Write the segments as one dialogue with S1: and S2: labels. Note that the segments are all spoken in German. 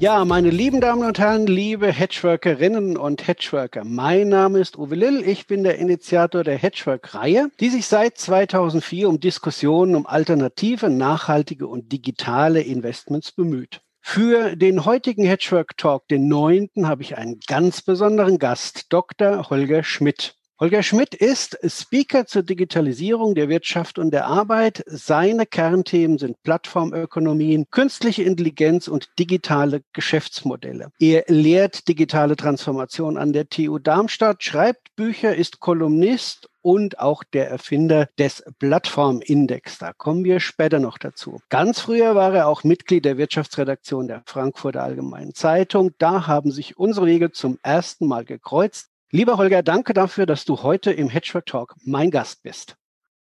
S1: Ja, meine lieben Damen und Herren, liebe Hedgeworkerinnen und Hedgeworker, mein Name ist Uwe Lill. Ich bin der Initiator der Hedgework-Reihe, die sich seit 2004 um Diskussionen um alternative, nachhaltige und digitale Investments bemüht. Für den heutigen Hedgework Talk, den neunten, habe ich einen ganz besonderen Gast, Dr. Holger Schmidt. Holger Schmidt ist Speaker zur Digitalisierung der Wirtschaft und der Arbeit. Seine Kernthemen sind Plattformökonomien, künstliche Intelligenz und digitale Geschäftsmodelle. Er lehrt digitale Transformation an der TU Darmstadt, schreibt Bücher, ist Kolumnist und auch der Erfinder des Plattformindex. Da kommen wir später noch dazu. Ganz früher war er auch Mitglied der Wirtschaftsredaktion der Frankfurter Allgemeinen Zeitung. Da haben sich unsere Wege zum ersten Mal gekreuzt. Lieber Holger, danke dafür, dass du heute im Hedgework Talk mein Gast bist.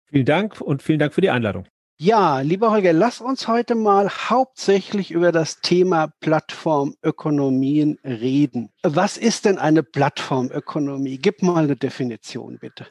S2: Vielen Dank und vielen Dank für die Einladung.
S1: Ja, lieber Holger, lass uns heute mal hauptsächlich über das Thema Plattformökonomien reden. Was ist denn eine Plattformökonomie? Gib mal eine Definition, bitte.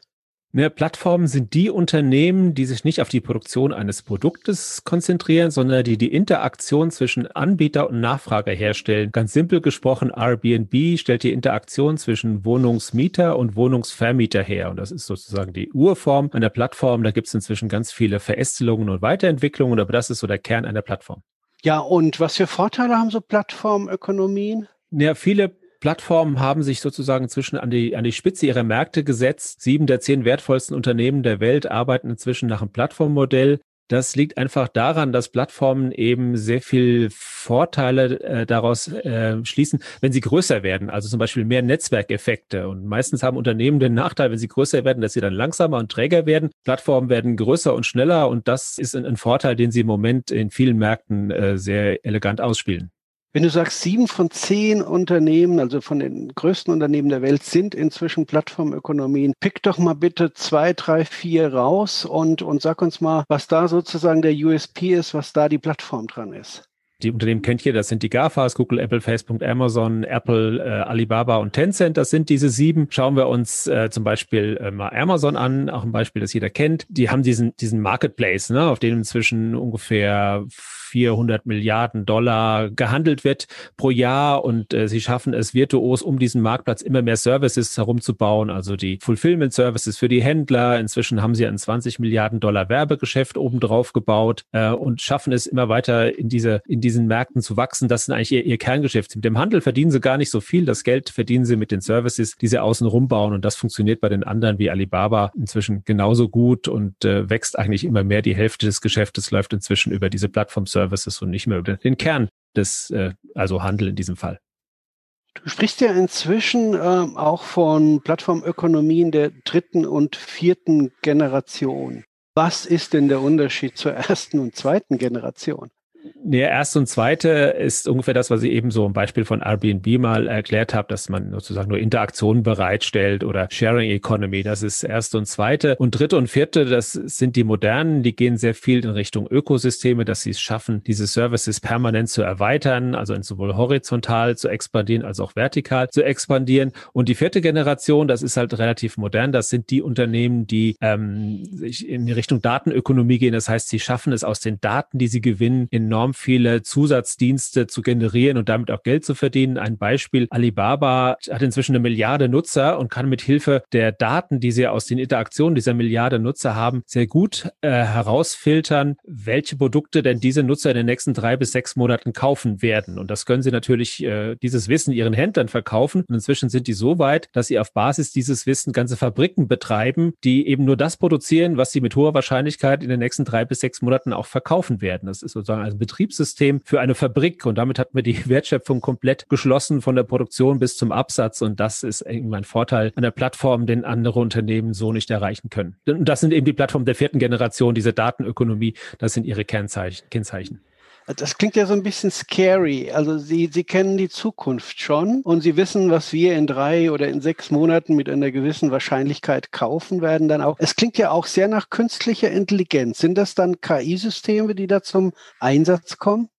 S2: Ne, Plattformen sind die Unternehmen, die sich nicht auf die Produktion eines Produktes konzentrieren, sondern die die Interaktion zwischen Anbieter und Nachfrager herstellen. Ganz simpel gesprochen, Airbnb stellt die Interaktion zwischen Wohnungsmieter und Wohnungsvermieter her. Und das ist sozusagen die Urform einer Plattform. Da gibt es inzwischen ganz viele Verästelungen und Weiterentwicklungen, aber das ist so der Kern einer Plattform.
S1: Ja, und was für Vorteile haben so Plattformökonomien?
S2: Ja, viele Plattformen haben sich sozusagen zwischen an die, an die Spitze ihrer Märkte gesetzt. Sieben der zehn wertvollsten Unternehmen der Welt arbeiten inzwischen nach einem Plattformmodell. Das liegt einfach daran, dass Plattformen eben sehr viel Vorteile äh, daraus äh, schließen, wenn sie größer werden. Also zum Beispiel mehr Netzwerkeffekte. Und meistens haben Unternehmen den Nachteil, wenn sie größer werden, dass sie dann langsamer und träger werden. Plattformen werden größer und schneller. Und das ist ein, ein Vorteil, den sie im Moment in vielen Märkten äh, sehr elegant ausspielen.
S1: Wenn du sagst, sieben von zehn Unternehmen, also von den größten Unternehmen der Welt, sind inzwischen Plattformökonomien, pick doch mal bitte zwei, drei, vier raus und, und sag uns mal, was da sozusagen der USP ist, was da die Plattform dran ist.
S2: Die Unternehmen kennt ihr, das sind die GAFAs, Google, Apple, Facebook, Amazon, Apple, äh, Alibaba und Tencent. Das sind diese sieben. Schauen wir uns äh, zum Beispiel äh, mal Amazon an, auch ein Beispiel, das jeder kennt. Die haben diesen, diesen Marketplace, ne, auf dem inzwischen ungefähr 400 Milliarden Dollar gehandelt wird pro Jahr und äh, sie schaffen es virtuos, um diesen Marktplatz immer mehr Services herumzubauen, also die Fulfillment Services für die Händler. Inzwischen haben sie ein 20 Milliarden Dollar Werbegeschäft obendrauf gebaut äh, und schaffen es immer weiter in diese in diesen Märkten zu wachsen. Das ist eigentlich ihr, ihr Kerngeschäft. Mit dem Handel verdienen sie gar nicht so viel. Das Geld verdienen sie mit den Services, die sie außen rumbauen und das funktioniert bei den anderen wie Alibaba inzwischen genauso gut und äh, wächst eigentlich immer mehr. Die Hälfte des Geschäftes läuft inzwischen über diese Plattform-Services Services und nicht mehr über den Kern des, äh, also Handel in diesem Fall.
S1: Du sprichst ja inzwischen äh, auch von Plattformökonomien der dritten und vierten Generation. Was ist denn der Unterschied zur ersten und zweiten Generation?
S2: Nee, erste und zweite ist ungefähr das, was ich eben so ein Beispiel von Airbnb mal erklärt habe, dass man sozusagen nur Interaktionen bereitstellt oder Sharing Economy. Das ist erste und zweite. Und dritte und vierte, das sind die modernen, die gehen sehr viel in Richtung Ökosysteme, dass sie es schaffen, diese Services permanent zu erweitern, also sowohl horizontal zu expandieren als auch vertikal zu expandieren. Und die vierte Generation, das ist halt relativ modern. Das sind die Unternehmen, die ähm, in Richtung Datenökonomie gehen. Das heißt, sie schaffen es aus den Daten, die sie gewinnen, in enorm viele Zusatzdienste zu generieren und damit auch Geld zu verdienen. Ein Beispiel, Alibaba hat inzwischen eine Milliarde Nutzer und kann mit Hilfe der Daten, die sie aus den Interaktionen dieser Milliarde Nutzer haben, sehr gut äh, herausfiltern, welche Produkte denn diese Nutzer in den nächsten drei bis sechs Monaten kaufen werden. Und das können sie natürlich, äh, dieses Wissen ihren Händlern verkaufen. Und inzwischen sind die so weit, dass sie auf Basis dieses Wissen ganze Fabriken betreiben, die eben nur das produzieren, was sie mit hoher Wahrscheinlichkeit in den nächsten drei bis sechs Monaten auch verkaufen werden. Das ist sozusagen ein Betriebssystem für eine Fabrik und damit hat man die Wertschöpfung komplett geschlossen von der Produktion bis zum Absatz und das ist irgendwie ein Vorteil einer Plattform, den andere Unternehmen so nicht erreichen können. Und das sind eben die Plattformen der vierten Generation, diese Datenökonomie, das sind ihre Kennzeichen. Kennzeichen.
S1: Das klingt ja so ein bisschen scary. Also Sie, Sie kennen die Zukunft schon und Sie wissen, was wir in drei oder in sechs Monaten mit einer gewissen Wahrscheinlichkeit kaufen werden dann auch. Es klingt ja auch sehr nach künstlicher Intelligenz. Sind das dann KI-Systeme, die da zum Einsatz kommen?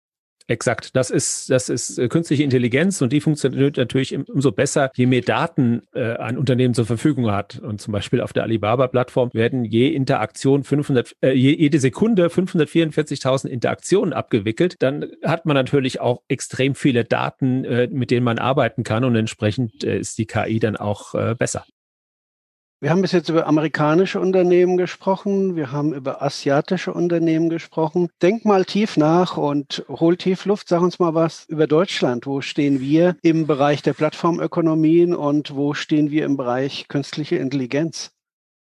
S2: Exakt. Das ist, das ist äh, künstliche Intelligenz und die funktioniert natürlich umso besser, je mehr Daten äh, ein Unternehmen zur Verfügung hat. Und zum Beispiel auf der Alibaba-Plattform werden je Interaktion 500, äh, jede Sekunde 544.000 Interaktionen abgewickelt. Dann hat man natürlich auch extrem viele Daten, äh, mit denen man arbeiten kann und entsprechend äh, ist die KI dann auch äh, besser.
S1: Wir haben bis jetzt über amerikanische Unternehmen gesprochen, wir haben über asiatische Unternehmen gesprochen. Denk mal tief nach und hol tief Luft. Sag uns mal was über Deutschland. Wo stehen wir im Bereich der Plattformökonomien und wo stehen wir im Bereich künstliche Intelligenz?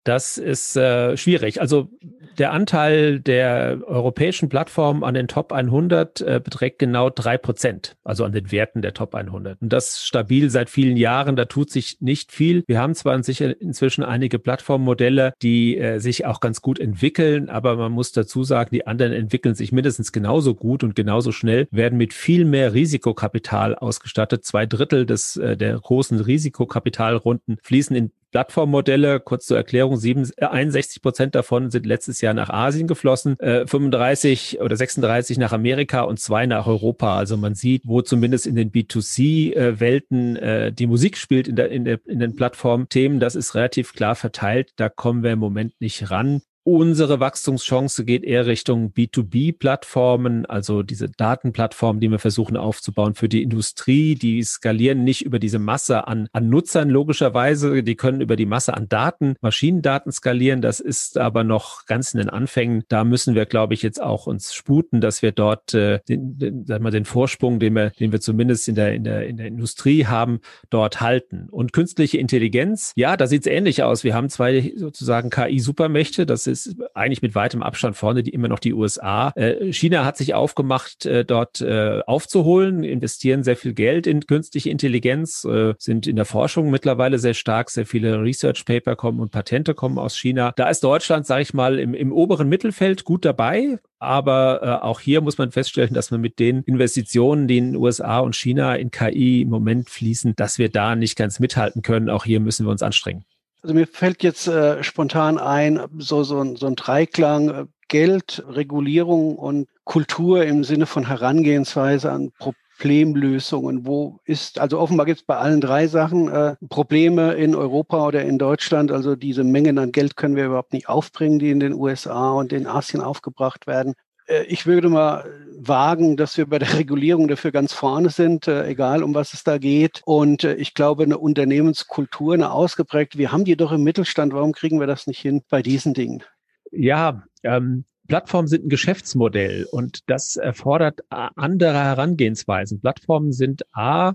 S2: Das ist äh, schwierig. Also der Anteil der europäischen Plattformen an den Top 100 äh, beträgt genau drei Prozent, also an den Werten der Top 100. Und das stabil seit vielen Jahren. Da tut sich nicht viel. Wir haben zwar sicher inzwischen einige Plattformmodelle, die äh, sich auch ganz gut entwickeln, aber man muss dazu sagen, die anderen entwickeln sich mindestens genauso gut und genauso schnell, werden mit viel mehr Risikokapital ausgestattet. Zwei Drittel des äh, der großen Risikokapitalrunden fließen in Plattformmodelle, kurz zur Erklärung, 61 Prozent davon sind letztes Jahr nach Asien geflossen, äh, 35 oder 36 nach Amerika und zwei nach Europa. Also man sieht, wo zumindest in den B2C-Welten äh, die Musik spielt in, der, in, der, in den Plattformthemen. Das ist relativ klar verteilt. Da kommen wir im Moment nicht ran. Unsere Wachstumschance geht eher Richtung B2B-Plattformen, also diese Datenplattformen, die wir versuchen aufzubauen für die Industrie. Die skalieren nicht über diese Masse an, an Nutzern logischerweise. Die können über die Masse an Daten, Maschinendaten skalieren. Das ist aber noch ganz in den Anfängen. Da müssen wir, glaube ich, jetzt auch uns sputen, dass wir dort äh, den, den, sagen wir, den Vorsprung, den wir, den wir zumindest in der, in der, in der Industrie haben, dort halten. Und künstliche Intelligenz, ja, da sieht es ähnlich aus. Wir haben zwei sozusagen KI-Supermächte. Das ist eigentlich mit weitem Abstand vorne die immer noch die USA. Äh, China hat sich aufgemacht, äh, dort äh, aufzuholen, investieren sehr viel Geld in künstliche Intelligenz, äh, sind in der Forschung mittlerweile sehr stark, sehr viele Research Paper kommen und Patente kommen aus China. Da ist Deutschland, sage ich mal, im, im oberen Mittelfeld gut dabei. Aber äh, auch hier muss man feststellen, dass wir mit den Investitionen, die in USA und China in KI im Moment fließen, dass wir da nicht ganz mithalten können. Auch hier müssen wir uns anstrengen.
S1: Also mir fällt jetzt äh, spontan ein, so, so, so ein Dreiklang, äh, Geld, Regulierung und Kultur im Sinne von Herangehensweise an Problemlösungen. Wo ist, also offenbar gibt es bei allen drei Sachen äh, Probleme in Europa oder in Deutschland. Also diese Mengen an Geld können wir überhaupt nicht aufbringen, die in den USA und in Asien aufgebracht werden. Äh, ich würde mal wagen, dass wir bei der Regulierung dafür ganz vorne sind, äh, egal um was es da geht. Und äh, ich glaube, eine Unternehmenskultur, eine ausgeprägte, wir haben die doch im Mittelstand, warum kriegen wir das nicht hin bei diesen Dingen?
S2: Ja, ähm, Plattformen sind ein Geschäftsmodell und das erfordert andere Herangehensweisen. Plattformen sind A,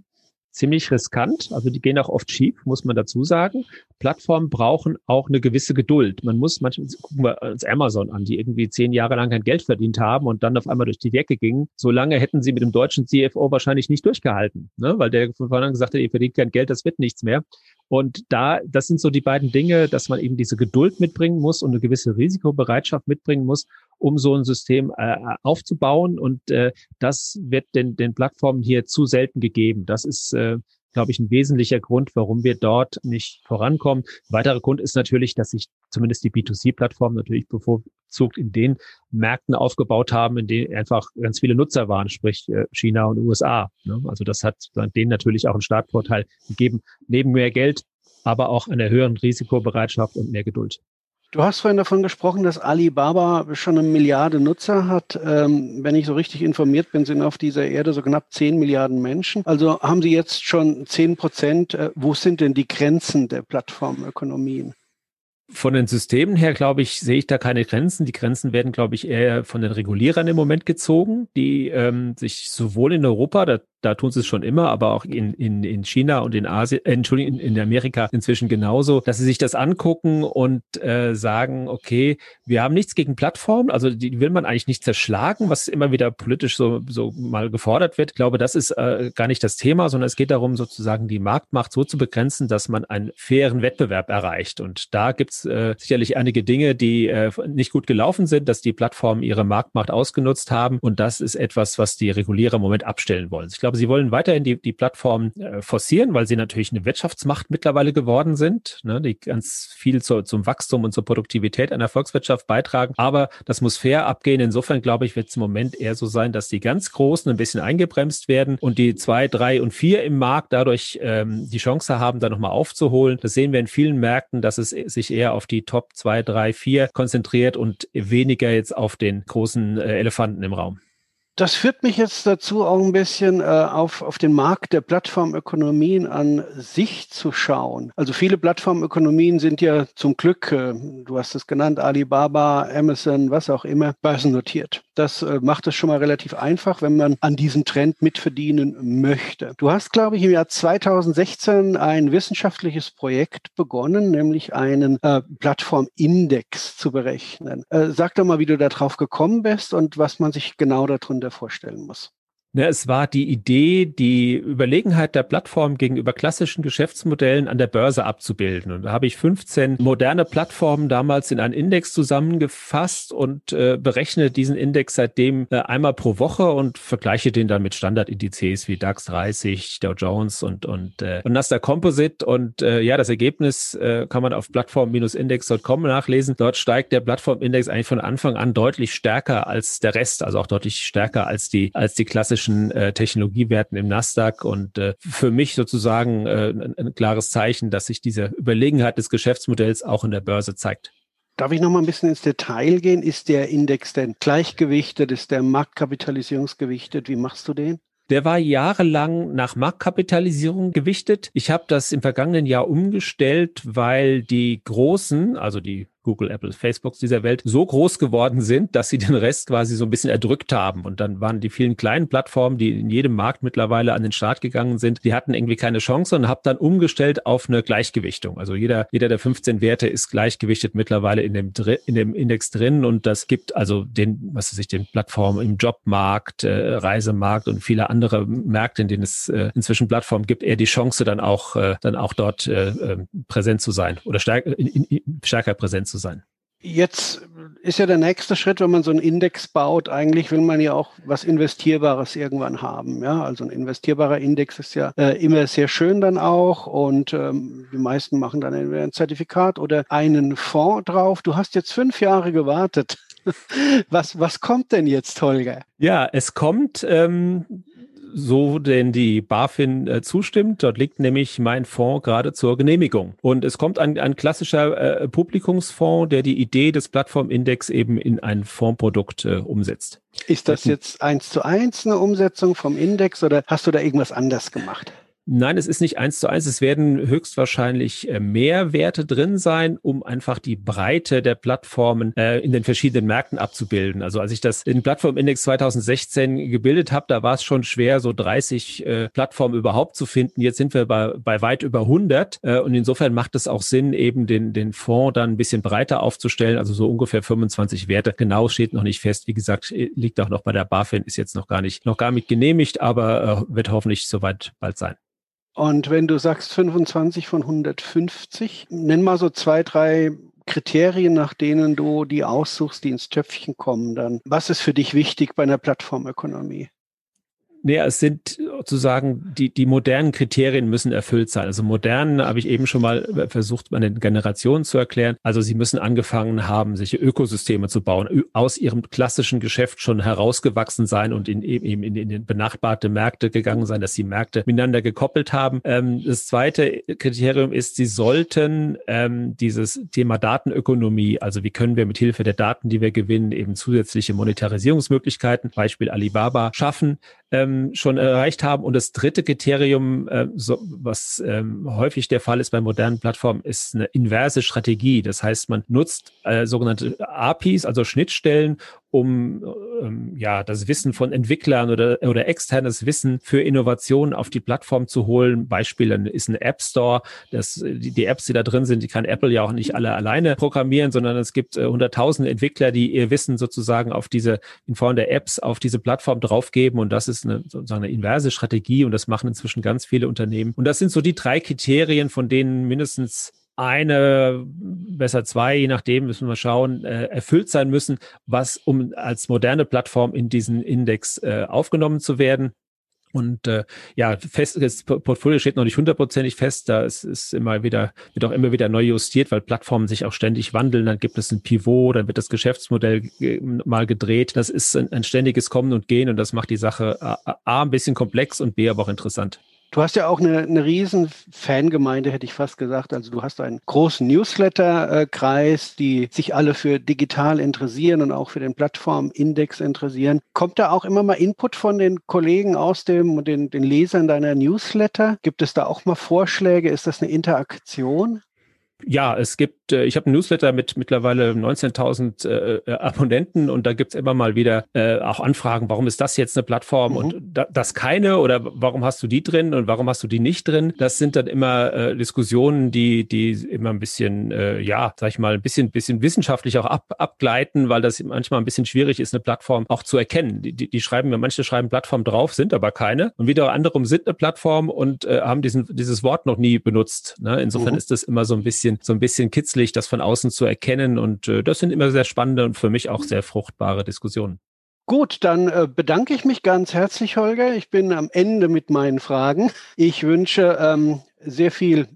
S2: ziemlich riskant. Also die gehen auch oft schief, muss man dazu sagen. Plattformen brauchen auch eine gewisse Geduld. Man muss manchmal, gucken wir uns Amazon an, die irgendwie zehn Jahre lang kein Geld verdient haben und dann auf einmal durch die Decke gingen. So lange hätten sie mit dem deutschen CFO wahrscheinlich nicht durchgehalten, ne? weil der von vornherein gesagt hat, ihr verdient kein Geld, das wird nichts mehr. Und da, das sind so die beiden Dinge, dass man eben diese Geduld mitbringen muss und eine gewisse Risikobereitschaft mitbringen muss, um so ein System äh, aufzubauen. Und äh, das wird den, den Plattformen hier zu selten gegeben. Das ist, äh, glaube ich, ein wesentlicher Grund, warum wir dort nicht vorankommen. Ein weiterer Grund ist natürlich, dass sich zumindest die B2C-Plattformen natürlich bevorzugt in den Märkten aufgebaut haben, in denen einfach ganz viele Nutzer waren, sprich äh, China und USA. Ne? Also das hat denen natürlich auch einen Startvorteil gegeben, neben mehr Geld, aber auch einer höheren Risikobereitschaft und mehr Geduld.
S1: Du hast vorhin davon gesprochen, dass Alibaba schon eine Milliarde Nutzer hat. Ähm, wenn ich so richtig informiert bin, sind auf dieser Erde so knapp 10 Milliarden Menschen. Also haben Sie jetzt schon 10 Prozent. Äh, wo sind denn die Grenzen der Plattformökonomien?
S2: Von den Systemen her, glaube ich, sehe ich da keine Grenzen. Die Grenzen werden, glaube ich, eher von den Regulierern im Moment gezogen, die ähm, sich sowohl in Europa, da da tun sie es schon immer, aber auch in, in, in China und in Asien, äh, Entschuldigung, in, Amerika inzwischen genauso, dass sie sich das angucken und äh, sagen, okay, wir haben nichts gegen Plattformen, also die will man eigentlich nicht zerschlagen, was immer wieder politisch so, so mal gefordert wird. Ich glaube, das ist äh, gar nicht das Thema, sondern es geht darum, sozusagen die Marktmacht so zu begrenzen, dass man einen fairen Wettbewerb erreicht. Und da gibt's äh, sicherlich einige Dinge, die äh, nicht gut gelaufen sind, dass die Plattformen ihre Marktmacht ausgenutzt haben. Und das ist etwas, was die Regulierer im Moment abstellen wollen. Ich glaube, glaube, sie wollen weiterhin die, die Plattform äh, forcieren, weil sie natürlich eine Wirtschaftsmacht mittlerweile geworden sind, ne, die ganz viel zu, zum Wachstum und zur Produktivität einer Volkswirtschaft beitragen. Aber das muss fair abgehen. Insofern, glaube ich, wird es im Moment eher so sein, dass die ganz Großen ein bisschen eingebremst werden und die zwei, drei und vier im Markt dadurch ähm, die Chance haben, da nochmal aufzuholen. Das sehen wir in vielen Märkten, dass es sich eher auf die Top zwei, drei, vier konzentriert und weniger jetzt auf den großen äh, Elefanten im Raum.
S1: Das führt mich jetzt dazu, auch ein bisschen äh, auf, auf den Markt der Plattformökonomien an sich zu schauen. Also viele Plattformökonomien sind ja zum Glück, äh, du hast es genannt, Alibaba, Amazon, was auch immer, börsennotiert. Das äh, macht es schon mal relativ einfach, wenn man an diesem Trend mitverdienen möchte. Du hast, glaube ich, im Jahr 2016 ein wissenschaftliches Projekt begonnen, nämlich einen äh, Plattformindex zu berechnen. Äh, sag doch mal, wie du da drauf gekommen bist und was man sich genau darunter vorstellen muss.
S2: Ja, es war die Idee, die Überlegenheit der Plattform gegenüber klassischen Geschäftsmodellen an der Börse abzubilden. Und da habe ich 15 moderne Plattformen damals in einen Index zusammengefasst und äh, berechne diesen Index seitdem äh, einmal pro Woche und vergleiche den dann mit Standardindizes wie DAX 30, Dow Jones und, und, äh, und Nasdaq Composite. Und äh, ja, das Ergebnis äh, kann man auf plattform-index.com nachlesen. Dort steigt der Plattformindex eigentlich von Anfang an deutlich stärker als der Rest, also auch deutlich stärker als die, als die klassischen klassischen äh, Technologiewerten im Nasdaq und äh, für mich sozusagen äh, ein, ein klares Zeichen, dass sich diese Überlegenheit des Geschäftsmodells auch in der Börse zeigt.
S1: Darf ich noch mal ein bisschen ins Detail gehen? Ist der Index denn gleichgewichtet? Ist der Marktkapitalisierungsgewichtet? Wie machst du den?
S2: Der war jahrelang nach Marktkapitalisierung gewichtet. Ich habe das im vergangenen Jahr umgestellt, weil die großen, also die Google, Apple, Facebooks dieser Welt so groß geworden sind, dass sie den Rest quasi so ein bisschen erdrückt haben. Und dann waren die vielen kleinen Plattformen, die in jedem Markt mittlerweile an den Start gegangen sind, die hatten irgendwie keine Chance und habe dann umgestellt auf eine Gleichgewichtung. Also jeder, jeder der 15 Werte ist gleichgewichtet mittlerweile in dem, in dem Index drin und das gibt also den, was weiß ich, den Plattformen im Jobmarkt, äh, Reisemarkt und viele andere Märkte, in denen es äh, inzwischen Plattformen gibt, eher die Chance dann auch, äh, dann auch dort äh, äh präsent zu sein oder stärker, in, in, stärker präsent zu sein.
S1: Jetzt ist ja der nächste Schritt, wenn man so einen Index baut, eigentlich will man ja auch was Investierbares irgendwann haben. Ja, also ein investierbarer Index ist ja äh, immer sehr schön dann auch und ähm, die meisten machen dann entweder ein Zertifikat oder einen Fonds drauf. Du hast jetzt fünf Jahre gewartet. Was, was kommt denn jetzt, Holger?
S2: Ja, es kommt ähm, so denn die BaFin äh, zustimmt. Dort liegt nämlich mein Fonds gerade zur Genehmigung. Und es kommt ein, ein klassischer äh, Publikumsfonds, der die Idee des Plattformindex eben in ein Fondsprodukt äh, umsetzt.
S1: Ist das jetzt eins zu eins eine Umsetzung vom Index oder hast du da irgendwas anders gemacht?
S2: Nein, es ist nicht eins zu eins. Es werden höchstwahrscheinlich äh, mehr Werte drin sein, um einfach die Breite der Plattformen äh, in den verschiedenen Märkten abzubilden. Also als ich das in Plattformindex 2016 gebildet habe, da war es schon schwer, so 30 äh, Plattformen überhaupt zu finden. Jetzt sind wir bei, bei weit über 100 äh, und insofern macht es auch Sinn, eben den, den Fonds dann ein bisschen breiter aufzustellen, also so ungefähr 25 Werte. Genau steht noch nicht fest. Wie gesagt, liegt auch noch bei der BaFin, ist jetzt noch gar nicht, noch gar nicht genehmigt, aber äh, wird hoffentlich soweit bald sein.
S1: Und wenn du sagst 25 von 150, nenn mal so zwei, drei Kriterien, nach denen du die aussuchst, die ins Töpfchen kommen dann. Was ist für dich wichtig bei einer Plattformökonomie?
S2: Naja, es sind sozusagen, die, die modernen Kriterien müssen erfüllt sein. Also modern habe ich eben schon mal versucht, meine Generationen zu erklären. Also sie müssen angefangen haben, sich Ökosysteme zu bauen, aus ihrem klassischen Geschäft schon herausgewachsen sein und in, eben in, in benachbarte Märkte gegangen sein, dass sie Märkte miteinander gekoppelt haben. Ähm, das zweite Kriterium ist, sie sollten ähm, dieses Thema Datenökonomie, also wie können wir mit Hilfe der Daten, die wir gewinnen, eben zusätzliche Monetarisierungsmöglichkeiten, Beispiel Alibaba, schaffen ähm, schon erreicht haben. Und das dritte Kriterium, äh, so, was ähm, häufig der Fall ist bei modernen Plattformen, ist eine inverse Strategie. Das heißt, man nutzt äh, sogenannte APIs, also Schnittstellen, um ähm, ja das Wissen von Entwicklern oder, oder externes Wissen für Innovationen auf die Plattform zu holen. Beispiel ist ein App Store. Das, die, die Apps, die da drin sind, die kann Apple ja auch nicht alle alleine programmieren, sondern es gibt äh, Entwickler, die ihr Wissen sozusagen auf diese, in Form der Apps auf diese Plattform draufgeben. Und das ist eine, sozusagen eine inverse Strategie und das machen inzwischen ganz viele Unternehmen. Und das sind so die drei Kriterien, von denen mindestens eine, besser zwei, je nachdem müssen wir schauen, äh, erfüllt sein müssen, was um als moderne Plattform in diesen Index äh, aufgenommen zu werden. Und äh, ja, fest, das Portfolio steht noch nicht hundertprozentig fest. Da ist, ist immer wieder, wird auch immer wieder neu justiert, weil Plattformen sich auch ständig wandeln. Dann gibt es ein Pivot, dann wird das Geschäftsmodell mal gedreht. Das ist ein, ein ständiges Kommen und Gehen und das macht die Sache A, A ein bisschen komplex und B aber auch interessant.
S1: Du hast ja auch eine, eine riesen Fangemeinde, hätte ich fast gesagt. Also du hast einen großen Newsletter-Kreis, die sich alle für digital interessieren und auch für den Plattformindex interessieren. Kommt da auch immer mal Input von den Kollegen aus dem, den, den Lesern deiner Newsletter? Gibt es da auch mal Vorschläge? Ist das eine Interaktion?
S2: Ja, es gibt, äh, ich habe ein Newsletter mit mittlerweile 19.000 äh, äh, Abonnenten und da gibt's immer mal wieder äh, auch Anfragen, warum ist das jetzt eine Plattform mhm. und da, das keine oder warum hast du die drin und warum hast du die nicht drin? Das sind dann immer äh, Diskussionen, die, die immer ein bisschen, äh, ja, sag ich mal, ein bisschen, bisschen wissenschaftlich auch ab, abgleiten, weil das manchmal ein bisschen schwierig ist, eine Plattform auch zu erkennen. Die, die, die schreiben, manche schreiben Plattform drauf, sind aber keine und wieder andere sind eine Plattform und äh, haben diesen, dieses Wort noch nie benutzt. Ne? Insofern mhm. ist das immer so ein bisschen bisschen, so ein bisschen kitzlig, das von außen zu erkennen. Und äh, das sind immer sehr spannende und für mich auch sehr fruchtbare Diskussionen.
S1: Gut, dann äh, bedanke ich mich ganz herzlich, Holger. Ich bin am Ende mit meinen Fragen. Ich wünsche ähm, sehr viel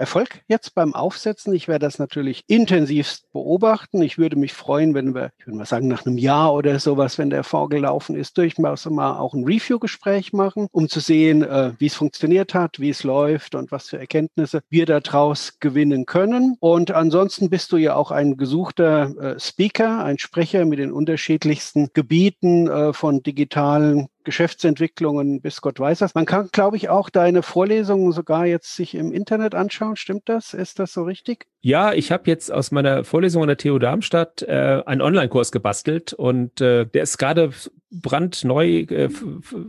S1: Erfolg jetzt beim Aufsetzen. Ich werde das natürlich intensivst beobachten. Ich würde mich freuen, wenn wir, ich würde mal sagen, nach einem Jahr oder sowas, wenn der vorgelaufen ist, durchaus mal auch ein Review-Gespräch machen, um zu sehen, äh, wie es funktioniert hat, wie es läuft und was für Erkenntnisse wir daraus gewinnen können. Und ansonsten bist du ja auch ein gesuchter äh, Speaker, ein Sprecher mit den unterschiedlichsten Gebieten äh, von digitalen Geschäftsentwicklungen bis Gott weiß was. Man kann, glaube ich, auch deine Vorlesungen sogar jetzt sich im Internet anschauen. Stimmt das? Ist das so richtig?
S2: Ja, ich habe jetzt aus meiner Vorlesung an der TU Darmstadt äh, einen Online-Kurs gebastelt und äh, der ist gerade brandneu äh,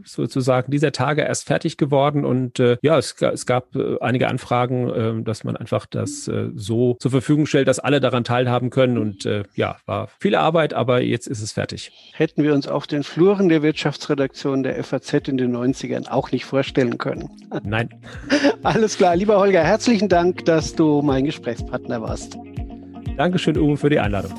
S2: sozusagen dieser Tage erst fertig geworden und äh, ja, es, es gab äh, einige Anfragen, äh, dass man einfach das äh, so zur Verfügung stellt, dass alle daran teilhaben können und äh, ja, war viel Arbeit, aber jetzt ist es fertig.
S1: Hätten wir uns auf den Fluren der Wirtschaftsredaktion der FAZ in den 90ern auch nicht vorstellen können.
S2: Nein.
S1: Alles klar, lieber Holger, herzlichen Dank, dass du mein Gesprächspartner warst.
S2: Dankeschön, Uwe, für die Einladung.